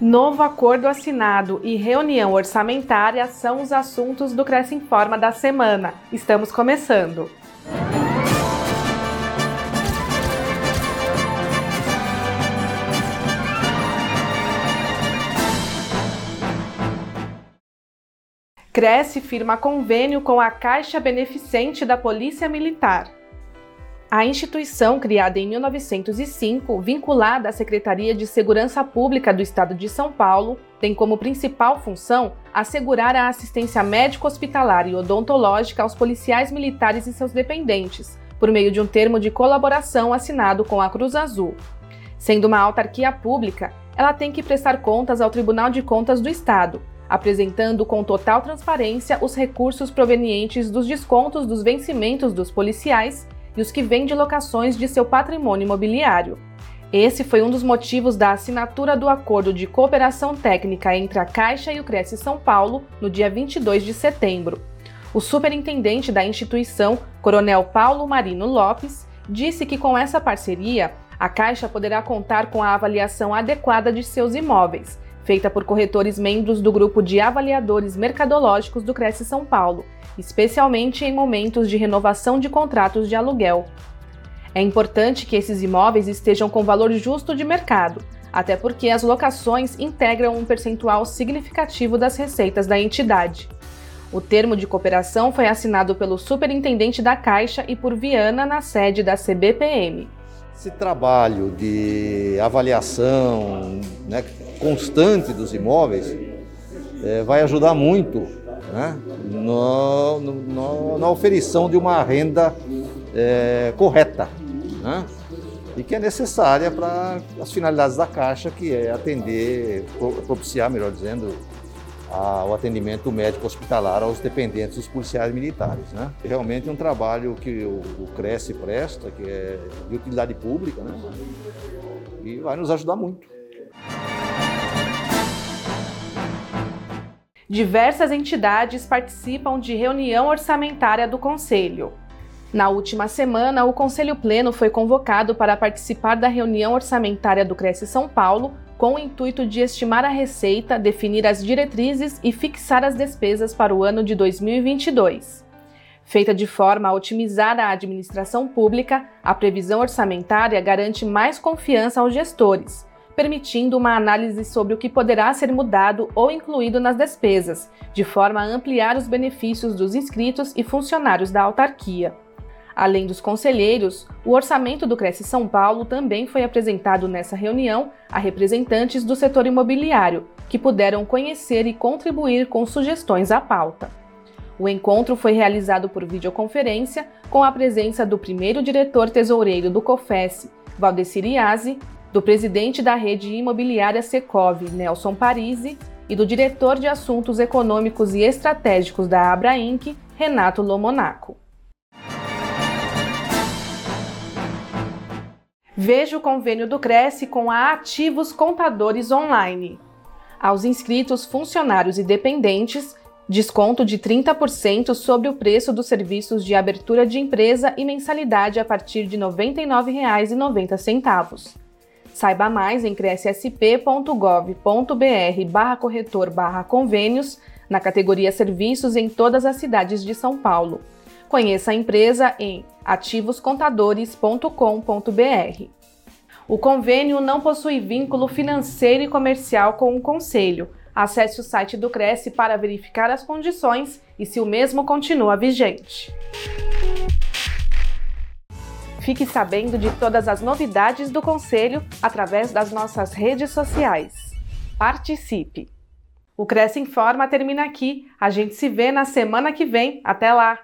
Novo acordo assinado e reunião orçamentária são os assuntos do Cresce Informa da semana. Estamos começando. Cresce firma convênio com a Caixa Beneficente da Polícia Militar. A instituição, criada em 1905, vinculada à Secretaria de Segurança Pública do Estado de São Paulo, tem como principal função assegurar a assistência médico-hospitalar e odontológica aos policiais militares e seus dependentes, por meio de um termo de colaboração assinado com a Cruz Azul. Sendo uma autarquia pública, ela tem que prestar contas ao Tribunal de Contas do Estado, apresentando com total transparência os recursos provenientes dos descontos dos vencimentos dos policiais e os que vêm de locações de seu patrimônio imobiliário. Esse foi um dos motivos da assinatura do acordo de cooperação técnica entre a Caixa e o Cresce São Paulo no dia 22 de setembro. O superintendente da instituição, Coronel Paulo Marino Lopes, disse que com essa parceria, a Caixa poderá contar com a avaliação adequada de seus imóveis, feita por corretores membros do grupo de avaliadores mercadológicos do Cresce São Paulo, especialmente em momentos de renovação de contratos de aluguel. É importante que esses imóveis estejam com valor justo de mercado, até porque as locações integram um percentual significativo das receitas da entidade. O termo de cooperação foi assinado pelo superintendente da Caixa e por Viana na sede da CBPM. Esse trabalho de avaliação né, constante dos imóveis é, vai ajudar muito né, no, no, na oferição de uma renda é, correta né, e que é necessária para as finalidades da Caixa, que é atender, propiciar, melhor dizendo, a, o atendimento médico hospitalar aos dependentes dos policiais militares. Né? Realmente é um trabalho que o, o Cresce presta, que é de utilidade pública, né? e vai nos ajudar muito. Diversas entidades participam de reunião orçamentária do Conselho. Na última semana, o Conselho Pleno foi convocado para participar da reunião orçamentária do Cresce São Paulo, com o intuito de estimar a receita, definir as diretrizes e fixar as despesas para o ano de 2022. Feita de forma a otimizar a administração pública, a previsão orçamentária garante mais confiança aos gestores permitindo uma análise sobre o que poderá ser mudado ou incluído nas despesas, de forma a ampliar os benefícios dos inscritos e funcionários da autarquia. Além dos conselheiros, o orçamento do Cresce São Paulo também foi apresentado nessa reunião a representantes do setor imobiliário, que puderam conhecer e contribuir com sugestões à pauta. O encontro foi realizado por videoconferência com a presença do primeiro diretor tesoureiro do COFES, Valdecir Iazzi, do presidente da rede imobiliária Secov, Nelson Parisi, e do diretor de assuntos econômicos e estratégicos da Abra Inc., Renato Lomonaco. Veja o convênio do Cresce com a Ativos Contadores Online. Aos inscritos, funcionários e dependentes, desconto de 30% sobre o preço dos serviços de abertura de empresa e mensalidade a partir de R$ 99,90. Saiba mais em crescsp.gov.br barra corretor barra convênios na categoria Serviços em todas as cidades de São Paulo. Conheça a empresa em ativoscontadores.com.br. O convênio não possui vínculo financeiro e comercial com o Conselho. Acesse o site do Cresce para verificar as condições e se o mesmo continua vigente. Fique sabendo de todas as novidades do Conselho através das nossas redes sociais. Participe! O Cresce Informa termina aqui. A gente se vê na semana que vem. Até lá!